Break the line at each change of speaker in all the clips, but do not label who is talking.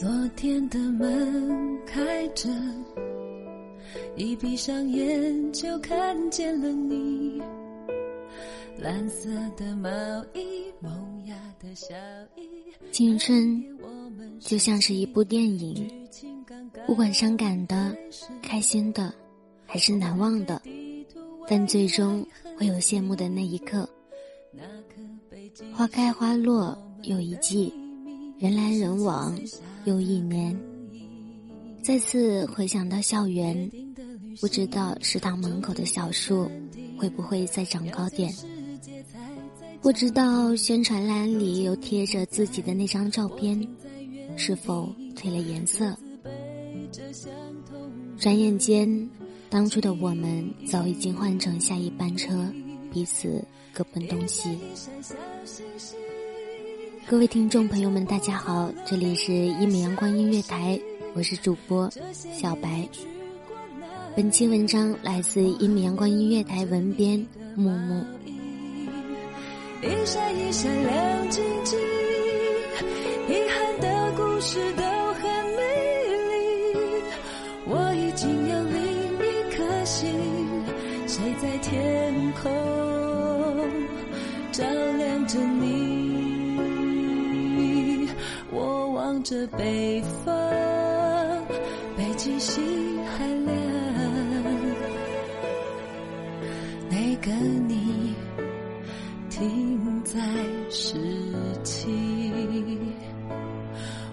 昨天的门开着，一闭上眼就看见了你。蓝色的毛衣，萌芽的小衣。
青春就像是一部电影，不管伤感的、开心的，还是难忘的，但最终会有谢幕的那一刻。花开花落又一季，人来人往又一年。再次回想到校园，不知道食堂门口的小树会不会再长高点。不知道宣传栏里又贴着自己的那张照片，是否褪了颜色？转眼间，当初的我们早已经换成下一班车，彼此各奔东西。各位听众朋友们，大家好，这里是一米阳光音乐台，我是主播小白。本期文章来自一米阳光音乐台文编木木。
一闪一闪亮晶晶，遗憾的故事望着北方，北极星还亮，那个你。停在十七，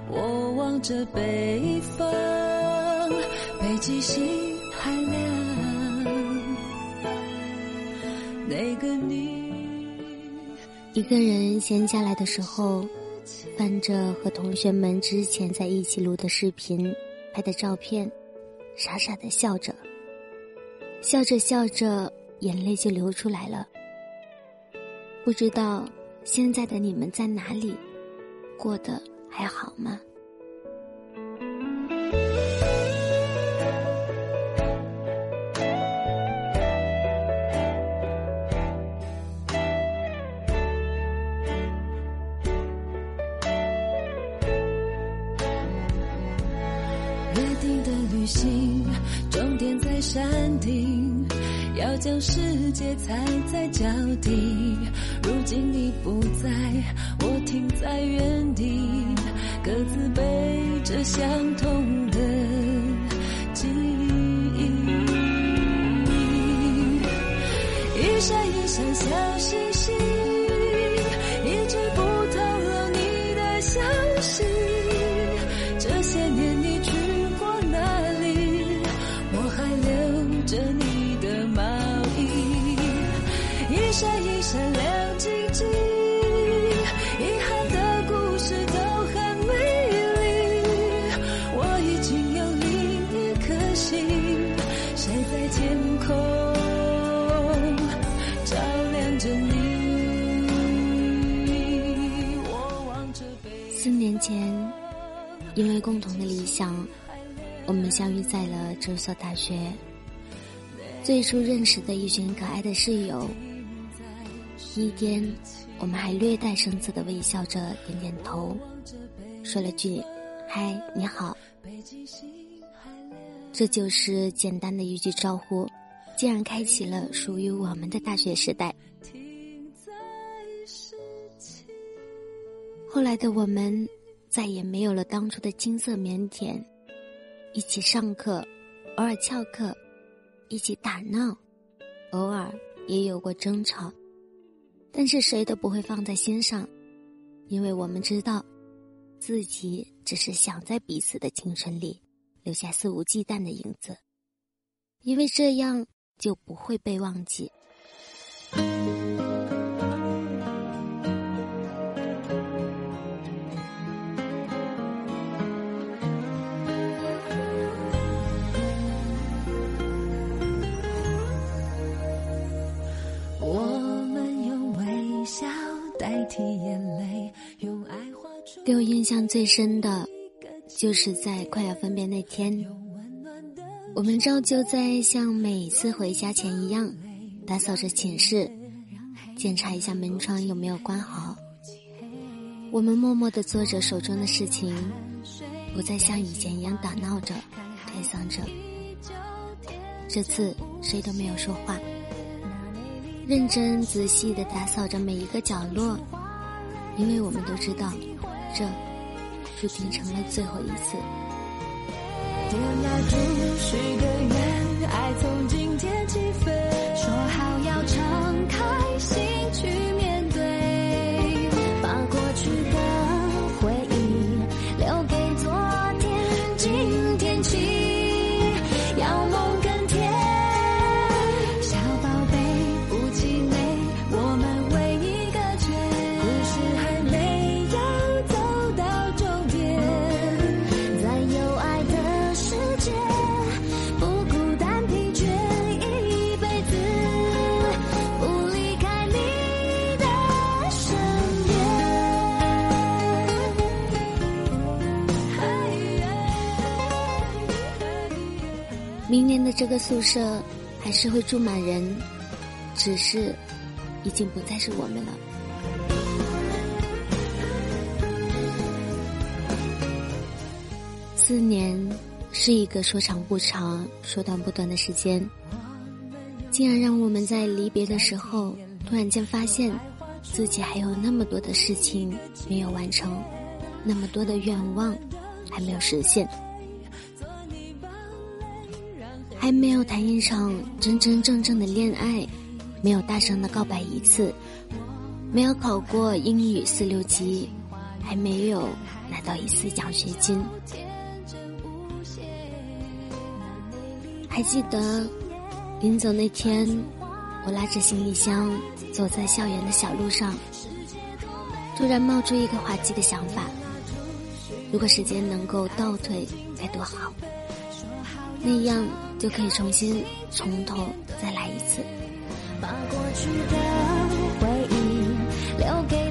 我望着北方，北极星还亮。那个你，
一个人闲下来的时候，翻着和同学们之前在一起录的视频、拍的照片，傻傻的笑着，笑着笑着，眼泪就流出来了。不知道现在的你们在哪里，过得还好吗？
将世界踩在脚底。如今你不在，我停在原地，各自背着相同的记忆。一闪一闪小星星，
想，我们相遇在了这所大学。最初认识的一群可爱的室友，一天，我们还略带生涩的微笑着，点点头，说了句“嗨，你好”。这就是简单的一句招呼，竟然开启了属于我们的大学时代。后来的我们，再也没有了当初的青涩腼腆，一起上课，偶尔翘课。一起打闹，偶尔也有过争吵，但是谁都不会放在心上，因为我们知道，自己只是想在彼此的青春里留下肆无忌惮的影子，因为这样就不会被忘记。给我印象最深的，就是在快要分别那天，我们照旧在像每次回家前一样，打扫着寝室，检查一下门窗有没有关好。我们默默地做着手中的事情，不再像以前一样打闹着、推搡着。这次谁都没有说话。认真仔细地打扫着每一个角落，因为我们都知道，这注定成了最后一次。
点蜡烛，许个愿，爱从今天起
这个宿舍还是会住满人，只是已经不再是我们了。四年是一个说长不长、说短不短的时间，竟然让我们在离别的时候，突然间发现自己还有那么多的事情没有完成，那么多的愿望还没有实现。还没有谈一场真真正正的恋爱，没有大声的告白一次，没有考过英语四六级，还没有拿到一次奖学金。还记得临走那天，我拉着行李箱走在校园的小路上，突然冒出一个滑稽的想法：如果时间能够倒退，该多好！那样就可以重新从头再来一次。
把过去的回忆留给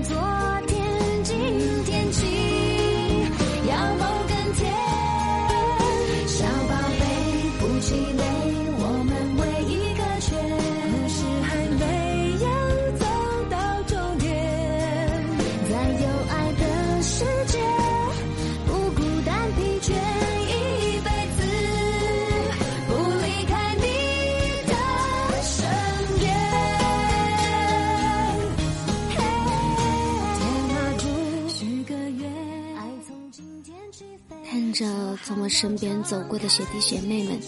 我身边
走过的学弟学妹们，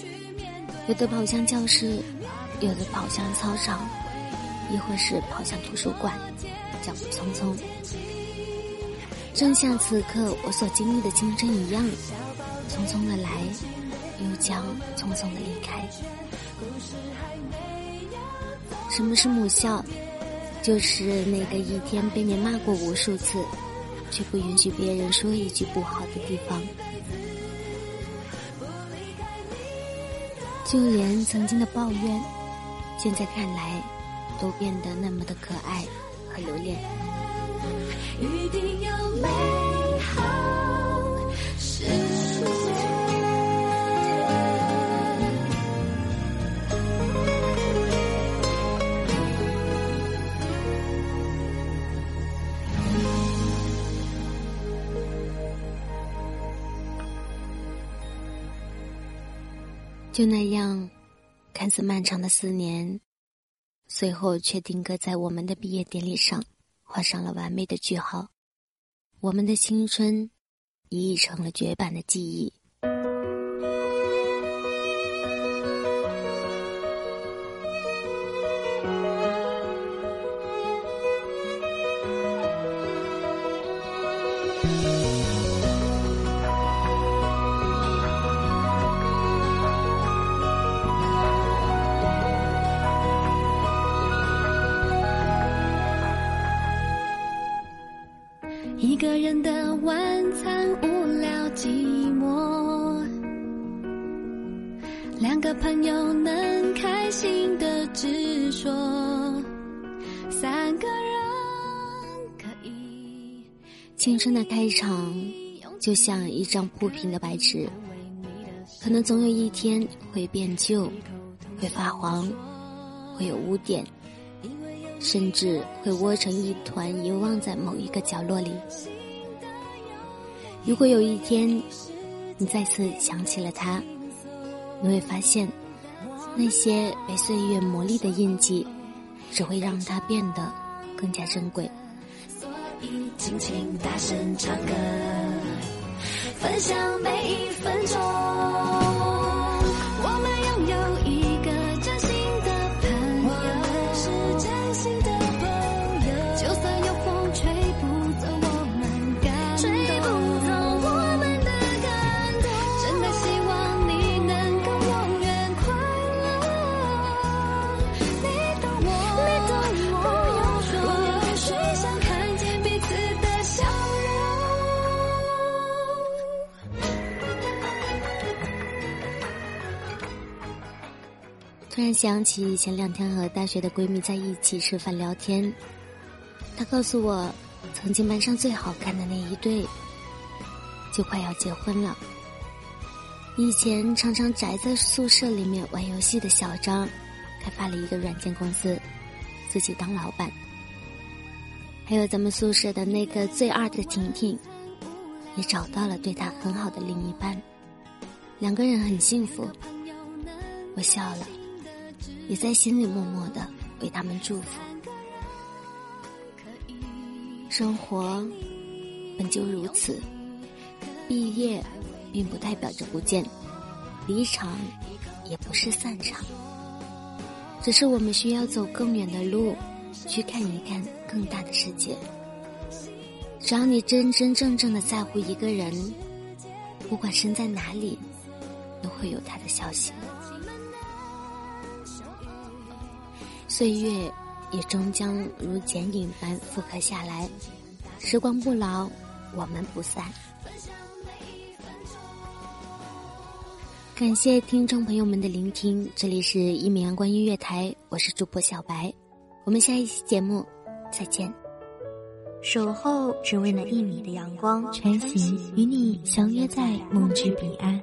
有的跑向教室，有的跑向操场，亦或是跑向图书馆，脚步匆匆，正像此刻我所经历的青春一样，匆匆的来，又将匆匆的离开。什么是母校？就是那个一天被你骂过无数次，却不允许别人说一句不好的地方。就连曾经的抱怨，现在看来，都变得那么的可爱和留恋。
一定要美好
就那样，看似漫长的四年，最后却定格在我们的毕业典礼上，画上了完美的句号。我们的青春，已成了绝版的记忆。
一个人的晚餐无聊寂寞，两个朋友能开心的直说，三个人可以。
青春的开场，就像一张铺平的白纸，可能总有一天会变旧，会发黄，会有污点。甚至会窝成一团，遗忘在某一个角落里。如果有一天，你再次想起了他，你会发现，那些被岁月磨砺的印记，只会让它变得更加珍贵。
所以，尽情大声唱歌，分享每一分钟。
然想起前两天和大学的闺蜜在一起吃饭聊天，她告诉我，曾经班上最好看的那一对，就快要结婚了。以前常常宅在宿舍里面玩游戏的小张，开发了一个软件公司，自己当老板。还有咱们宿舍的那个最二的婷婷，也找到了对她很好的另一半，两个人很幸福。我笑了。也在心里默默的为他们祝福。生活本就如此，毕业并不代表着不见，离场也不是散场，只是我们需要走更远的路，去看一看更大的世界。只要你真真正正的在乎一个人，不管身在哪里，都会有他的消息。岁月也终将如剪影般复刻下来，时光不老，我们不散。感谢听众朋友们的聆听，这里是一米阳光音乐台，我是主播小白，我们下一期节目再见。
守候只为那一米的阳光，
穿行与你相约在梦之彼岸。